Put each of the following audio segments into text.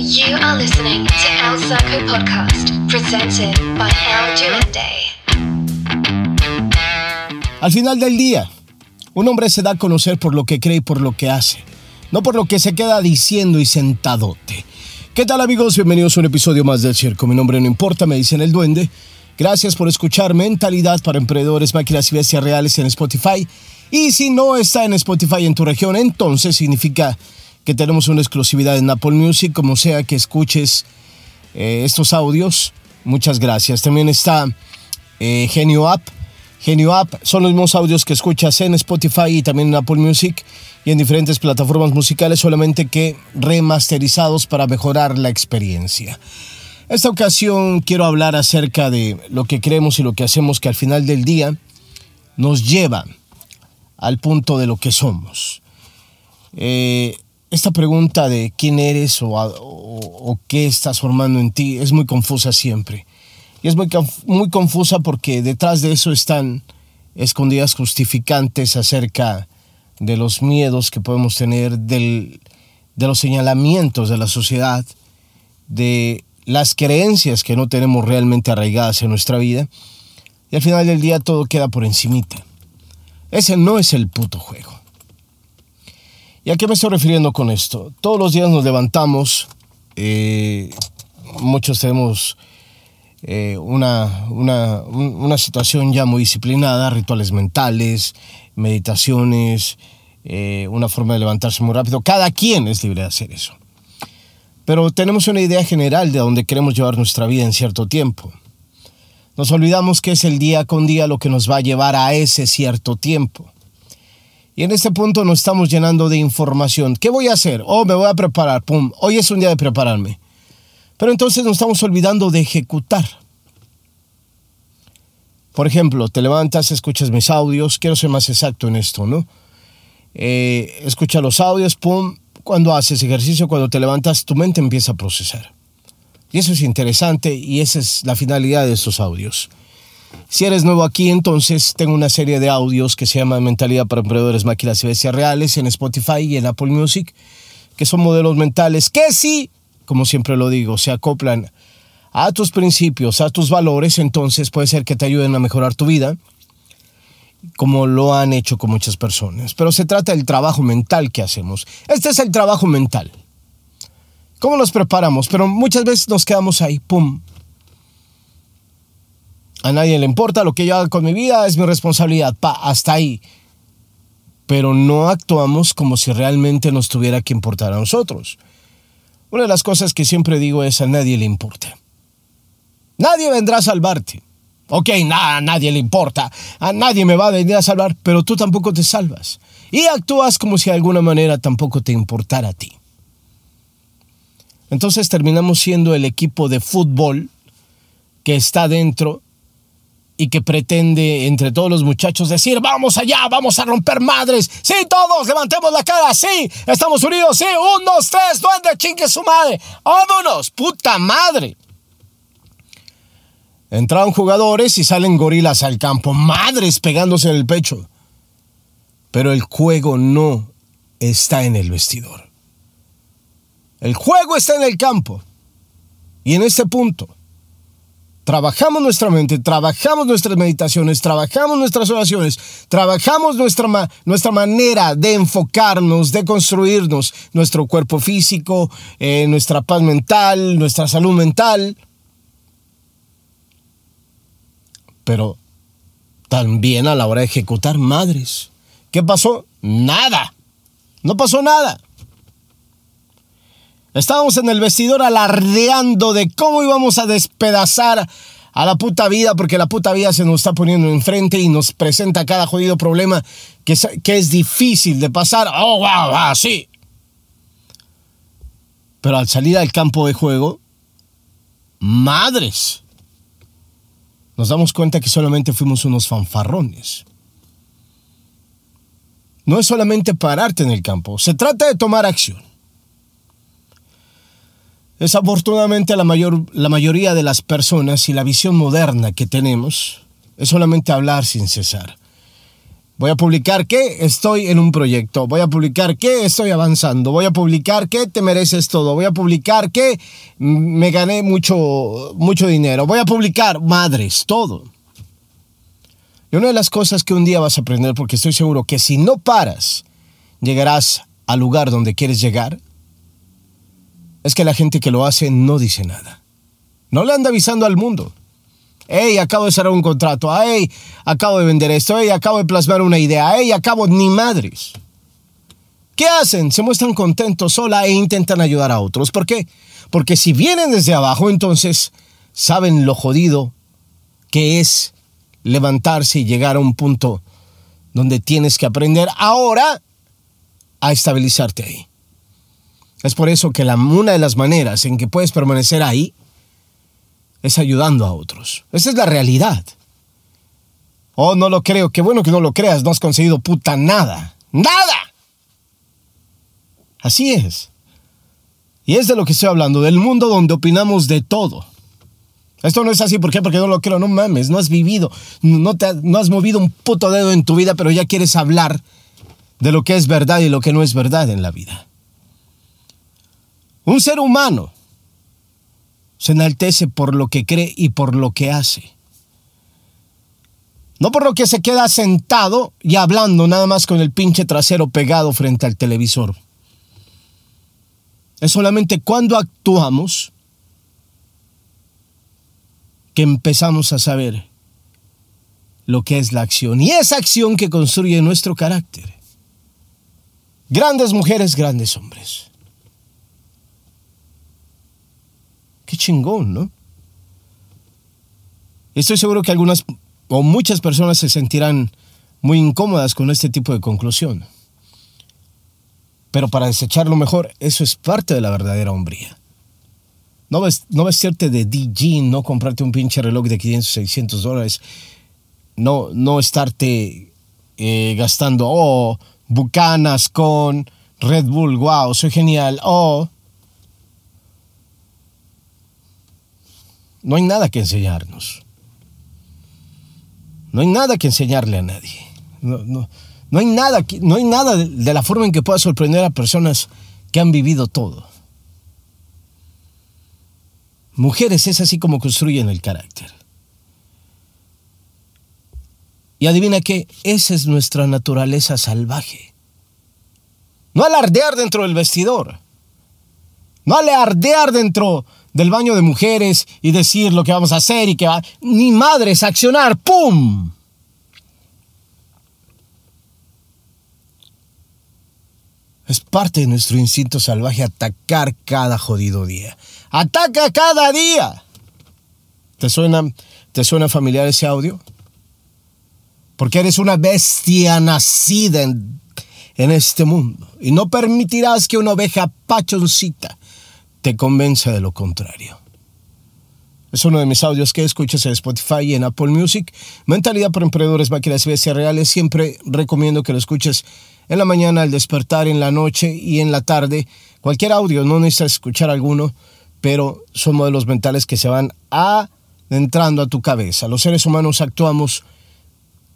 You are listening to El Saco Podcast, presented by El. Al final del día, un hombre se da a conocer por lo que cree y por lo que hace, no por lo que se queda diciendo y sentadote. ¿Qué tal amigos? Bienvenidos a un episodio más del Circo. Mi nombre no importa, me dicen el duende. Gracias por escuchar Mentalidad para Emprendedores, Máquinas y Bestias Reales en Spotify. Y si no está en Spotify en tu región, entonces significa que tenemos una exclusividad en Apple Music, como sea que escuches eh, estos audios. Muchas gracias. También está eh, Genio App. Genio App son los mismos audios que escuchas en Spotify y también en Apple Music y en diferentes plataformas musicales, solamente que remasterizados para mejorar la experiencia. Esta ocasión quiero hablar acerca de lo que creemos y lo que hacemos que al final del día nos lleva al punto de lo que somos. Eh, esta pregunta de quién eres o, qué estás formando en ti es muy confusa siempre. Y es muy, muy confusa porque detrás de eso están escondidas justificantes acerca de los miedos que podemos tener, del, de los señalamientos de la sociedad, de las creencias que no tenemos realmente arraigadas en nuestra vida. Y al final del día todo queda por encimita. Ese no es el puto juego. ¿Y a qué me estoy refiriendo con esto? Todos los días nos levantamos, eh, muchos tenemos eh, una, una, una, situación ya muy disciplinada, rituales mentales, meditaciones, eh, una forma de levantarse muy rápido. Cada quien es libre de hacer eso. Pero tenemos una idea general de dónde queremos llevar nuestra vida en cierto tiempo. Nos olvidamos que es el día con día lo que nos va a llevar a ese cierto tiempo. Y en este punto nos estamos llenando de información. ¿Qué voy a hacer? Oh, me voy a preparar. Pum, hoy es un día de prepararme. Pero entonces nos estamos olvidando de ejecutar. Por ejemplo, te levantas, escuchas mis audios. Quiero ser más exacto en esto, ¿no? Eh, escucha los audios, pum. Cuando haces ejercicio, cuando te levantas, tu mente empieza a procesar. Y eso es interesante y esa es la finalidad de estos audios. Si eres nuevo aquí, entonces tengo una serie de audios que se llama Mentalidad para Emprendedores, Máquinas y Bestias Reales en Spotify y en Apple Music, que son modelos mentales que sí, como siempre lo digo, se acoplan a tus principios, a tus valores, entonces puede ser que te ayuden a mejorar tu vida, como lo han hecho con muchas personas. Pero se trata del trabajo mental que hacemos. Este es el trabajo mental. ¿Cómo nos preparamos? Pero muchas veces nos quedamos ahí, pum, a nadie le importa lo que yo haga con mi vida, es mi responsabilidad, pa, hasta ahí. Pero no actuamos como si realmente nos tuviera que importar a nosotros. Una de las cosas que siempre digo es a nadie le importa. Nadie vendrá a salvarte. Ok, nada, a nadie le importa. A nadie me va a venir a salvar, pero tú tampoco te salvas. Y actúas como si de alguna manera tampoco te importara a ti. Entonces terminamos siendo el equipo de fútbol que está dentro y que pretende entre todos los muchachos decir, vamos allá, vamos a romper madres. Sí, todos, levantemos la cara, sí, estamos unidos, sí, un, dos, tres, duende, chingue su madre. Vámonos, puta madre. Entraron jugadores y salen gorilas al campo, madres pegándose en el pecho. Pero el juego no está en el vestidor. El juego está en el campo. Y en este punto, trabajamos nuestra mente, trabajamos nuestras meditaciones, trabajamos nuestras oraciones, trabajamos nuestra, nuestra manera de enfocarnos, de construirnos, nuestro cuerpo físico, eh, nuestra paz mental, nuestra salud mental. Pero también a la hora de ejecutar madres. ¿Qué pasó? Nada. No pasó nada. Estábamos en el vestidor alardeando de cómo íbamos a despedazar a la puta vida porque la puta vida se nos está poniendo enfrente y nos presenta cada jodido problema que es, difícil de pasar. Oh, wow, wow, sí. Pero al salir al campo de juego, madres, nos damos cuenta que solamente fuimos unos fanfarrones. No es solamente pararte en el campo, se trata de tomar acción. Desafortunadamente la, mayor, la mayoría de las personas y la visión moderna que tenemos es solamente hablar sin cesar. Voy a publicar que estoy en un proyecto. Voy a publicar que estoy avanzando. Voy a publicar que te mereces todo. Voy a publicar que me gané mucho, mucho dinero. Voy a publicar, madres, todo. Y una de las cosas que un día vas a aprender, porque estoy seguro que si no paras, llegarás al lugar donde quieres llegar, es que la gente que lo hace no dice nada. No le anda avisando al mundo hey, acabo de cerrar un contrato, hey, acabo de vender esto, hey, acabo de plasmar una idea, hey, acabo ni madres. ¿Qué hacen? Se muestran contentos sola e intentan ayudar a otros. ¿Por qué? Porque si vienen desde abajo, entonces saben lo jodido que es levantarse y llegar a un punto donde tienes que aprender ahora a estabilizarte ahí. Es por eso que la, una de las maneras en que puedes permanecer ahí es ayudando a otros. Esa es la realidad. Oh, no lo creo. Qué bueno que no lo creas. No has conseguido puta nada. ¡Nada! Así es. Y es de lo que estoy hablando, del mundo donde opinamos de todo. Esto no es así, ¿por qué? Porque no lo creo, no mames, no has vivido, no, te, no has movido un puto dedo en tu vida, pero ya quieres hablar de lo que es verdad y lo que no es verdad en la vida. Un ser humano se enaltece por lo que cree y por lo que hace. No por lo que se queda sentado y hablando nada más con el pinche trasero pegado frente al televisor. Es solamente cuando actuamos que empezamos a saber lo que es la acción. Y esa acción que construye nuestro carácter. Grandes mujeres, grandes hombres. Qué chingón, ¿no? Estoy seguro que algunas o muchas personas se sentirán muy incómodas con este tipo de conclusión. Pero para desecharlo mejor, eso es parte de la verdadera hombría. No, no vestirte de DJ, no comprarte un pinche reloj de 500, 600 dólares, no, no estarte eh, gastando, oh, bucanas con Red Bull, wow, soy genial, oh, No hay nada que enseñarnos. No hay nada que enseñarle a nadie. No, no, hay nada, no hay nada de, de la forma en que pueda sorprender a personas que han vivido todo. Mujeres es así como construyen el carácter. Y adivina qué, esa es nuestra naturaleza salvaje. No alardear dentro del vestidor. No alardear dentro del baño de mujeres y decir lo que vamos a hacer y que va... Ni madres, accionar, ¡pum! Es parte de nuestro instinto salvaje atacar cada jodido día. ¡Ataca cada día! ¿Te suena, ¿Te suena familiar ese audio? Porque eres una bestia nacida en, en este mundo y no permitirás que una oveja pachoncita te convence de lo contrario. Es uno de mis audios que escuchas en Spotify y en Apple Music. Mentalidad para Emprendedores, Máquinas y Reales. Siempre recomiendo que lo escuches en la mañana, al despertar, en la noche y en la tarde. Cualquier audio, no necesitas escuchar alguno, pero son modelos mentales que se van adentrando a tu cabeza. Los seres humanos actuamos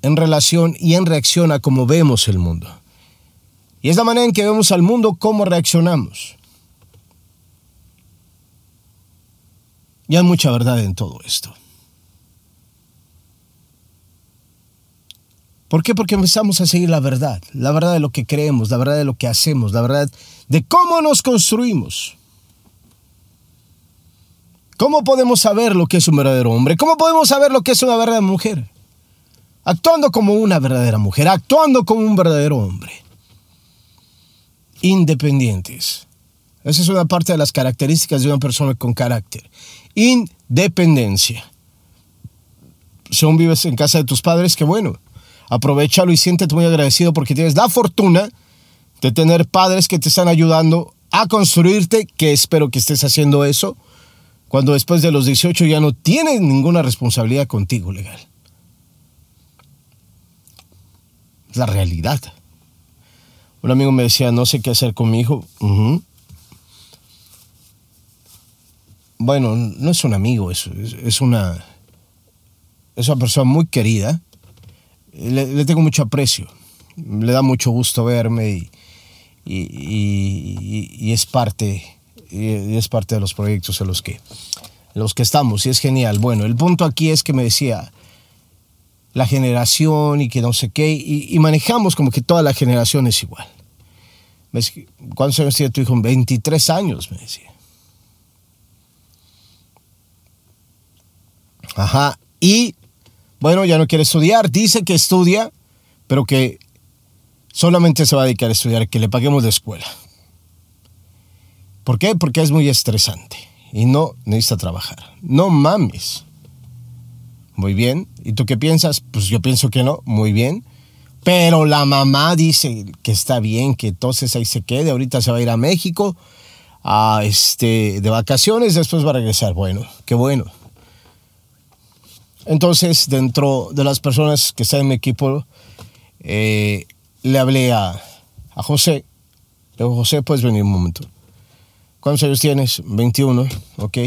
en relación y en reacción a cómo vemos el mundo. Y es la manera en que vemos al mundo, cómo reaccionamos. Y hay mucha verdad en todo esto. ¿Por qué? Porque empezamos a seguir la verdad, la verdad de lo que creemos, la verdad de lo que hacemos, la verdad de cómo nos construimos. ¿Cómo podemos saber lo que es un verdadero hombre? ¿Cómo podemos saber lo que es una verdadera mujer? Actuando como una verdadera mujer, actuando como un verdadero hombre. Independientes. Esa es una parte de las características de una persona con carácter independencia. Si aún vives en casa de tus padres, qué bueno. Aprovechalo y siéntete muy agradecido porque tienes la fortuna de tener padres que te están ayudando a construirte, que espero que estés haciendo eso, cuando después de los 18 ya no tienes ninguna responsabilidad contigo legal. Es la realidad. Un amigo me decía, no sé qué hacer con mi hijo bueno, no es un amigo, es, es, una, es una persona muy querida. le, tengo mucho aprecio. Le da mucho gusto verme y, es parte es parte de los proyectos en los que los que estamos y es genial. Bueno, el punto aquí es que me decía la generación y que no sé qué y, manejamos como que toda la generación es igual. ¿Cuántos años tiene tu hijo? 23 años, me decía. Ajá. Y bueno, ya no quiere estudiar, dice que estudia, pero que solamente se va a dedicar a estudiar, que le paguemos de escuela. ¿Por qué? Porque es muy estresante y no necesita trabajar. No mames. Muy bien. ¿Y tú qué piensas? Pues yo pienso que no. Muy bien. Pero la mamá dice que está bien, que entonces ahí se quede. Ahorita se va a ir a México a este, de vacaciones, después va a regresar. Bueno, qué bueno. Entonces, dentro de las personas que están en mi equipo, eh, le hablé a, José. Le digo, José, puedes venir un momento. ¿Cuántos años tienes? 21, ok.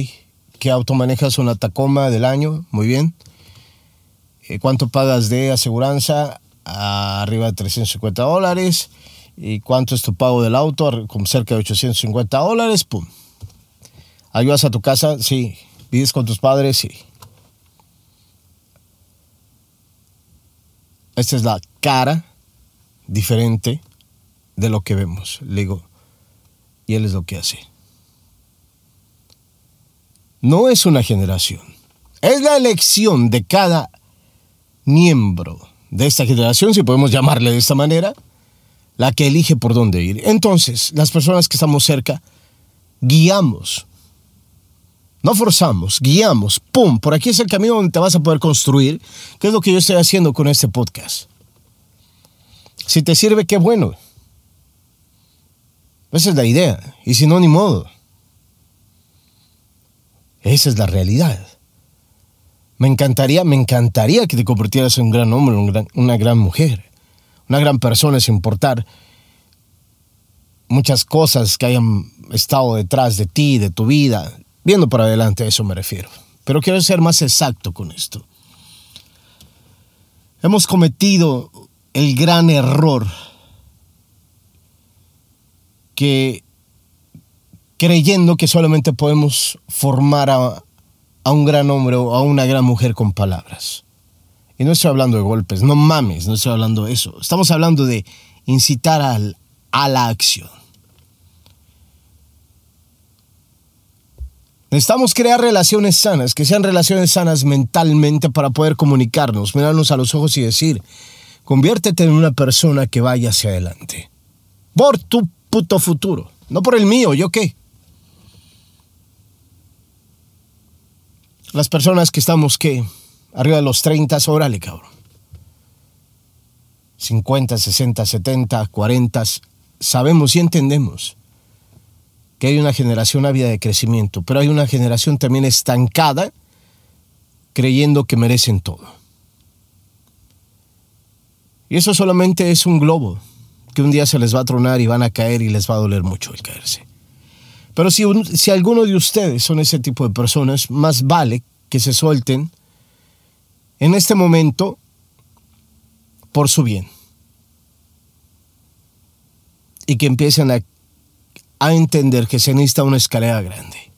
¿Qué auto manejas? Una Tacoma del año, muy bien. Eh, ¿Cuánto pagas de aseguranza? Arriba de 350 dólares. ¿Y cuánto es tu pago del auto? Con cerca de 850 dólares, pum. ¿Ayudas a tu casa? Sí. ¿Vives con tus padres? Sí. Esta es la cara diferente de lo que vemos. Le digo, y él es lo que hace. No es una generación, es la elección de cada miembro de esta generación, si podemos llamarle de esta manera, la que elige por dónde ir. Entonces, las personas que estamos cerca, guiamos no forzamos, guiamos, ¡pum! Por aquí es el camino donde te vas a poder construir, que es lo que yo estoy haciendo con este podcast. Si te sirve, qué bueno. Esa es la idea. Y si no, ni modo. Esa es la realidad. Me encantaría, me encantaría que te convirtieras en un gran hombre, una gran mujer, una gran persona sin importar muchas cosas que hayan estado detrás de ti, de tu vida, Viendo para adelante, a eso me refiero. Pero quiero ser más exacto con esto. Hemos cometido el gran error que creyendo que solamente podemos formar a, un gran hombre o a una gran mujer con palabras. Y no estoy hablando de golpes, no mames, no estoy hablando de eso. Estamos hablando de incitar a la acción. Necesitamos crear relaciones sanas, que sean relaciones sanas mentalmente para poder comunicarnos, mirarnos a los ojos y decir, conviértete en una persona que vaya hacia adelante. Por tu puto futuro, no por el mío, ¿yo qué? Las personas que estamos, ¿qué? Arriba de los 30, órale, cabrón. 50, 60, 70, 40, sabemos y entendemos que hay una generación ávida de crecimiento, pero hay una generación también estancada creyendo que merecen todo. Y eso solamente es un globo que un día se les va a tronar y van a caer y les va a doler mucho el caerse. Pero si, si alguno de ustedes son ese tipo de personas, más vale que se suelten en este momento por su bien. Y que empiecen a a entender que se necesita una escalera grande.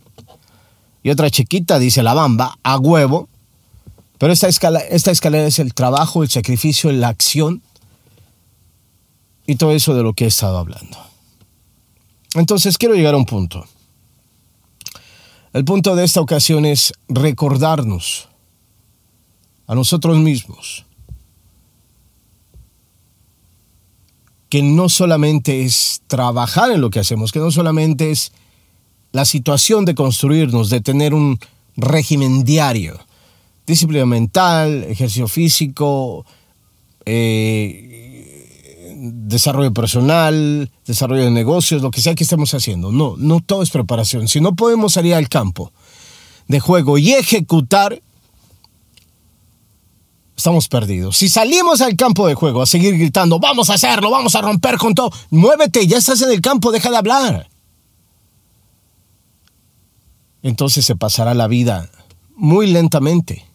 Y otra chiquita, dice la bamba, a huevo. Pero esta, escala, esta escalera es el trabajo, el sacrificio, la acción y todo eso de lo que he estado hablando. Entonces quiero llegar a un punto. El punto de esta ocasión es recordarnos a nosotros mismos que no solamente es trabajar en lo que hacemos, que no solamente es la situación de construirnos, de tener un régimen diario, disciplina mental, ejercicio físico, eh, desarrollo personal, desarrollo de negocios, lo que sea que estemos haciendo. No, no todo es preparación. Si no podemos salir al campo de juego y ejecutar, estamos perdidos. Si salimos al campo de juego a seguir gritando, vamos a hacerlo, vamos a romper con todo, muévete, ya estás en el campo, deja de hablar. Entonces se pasará la vida muy lentamente.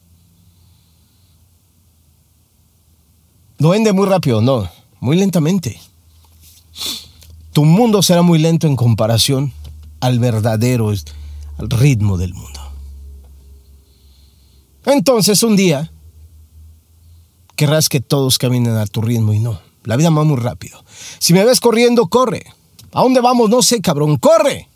Duende muy rápido, no, muy lentamente. Tu mundo será muy lento en comparación al verdadero al ritmo del mundo. Entonces un día querrás que todos caminen a tu ritmo y no. La vida va muy rápido. Si me ves corriendo, corre. ¿A dónde vamos? No sé, cabrón, corre.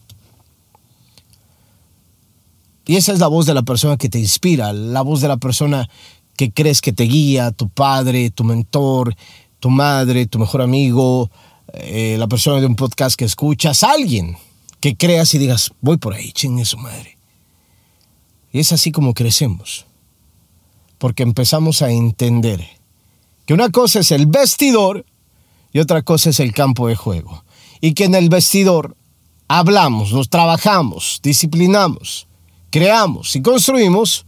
Y esa es la voz de la persona que te inspira, la voz de la persona que crees que te guía, tu padre, tu mentor, tu madre, tu mejor amigo, eh, la persona de un podcast que escuchas, alguien que creas y digas, voy por ahí, chingue su madre. Y es así como crecemos, porque empezamos a entender que una cosa es el vestidor y otra cosa es el campo de juego. Y que en el vestidor hablamos, nos trabajamos, disciplinamos, creamos y construimos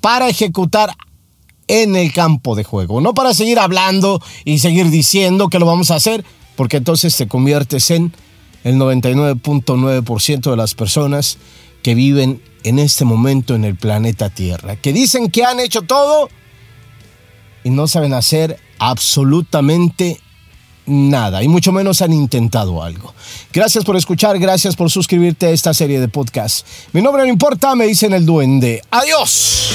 para ejecutar en el campo de juego, no para seguir hablando y seguir diciendo que lo vamos a hacer, porque entonces te conviertes en el 99.9% de las personas que viven en este momento en el planeta Tierra, que dicen que han hecho todo y no saben hacer absolutamente nada, y mucho menos han intentado algo. Gracias por escuchar, gracias por suscribirte a esta serie de podcast. Mi nombre no importa, me dicen el duende. Adiós.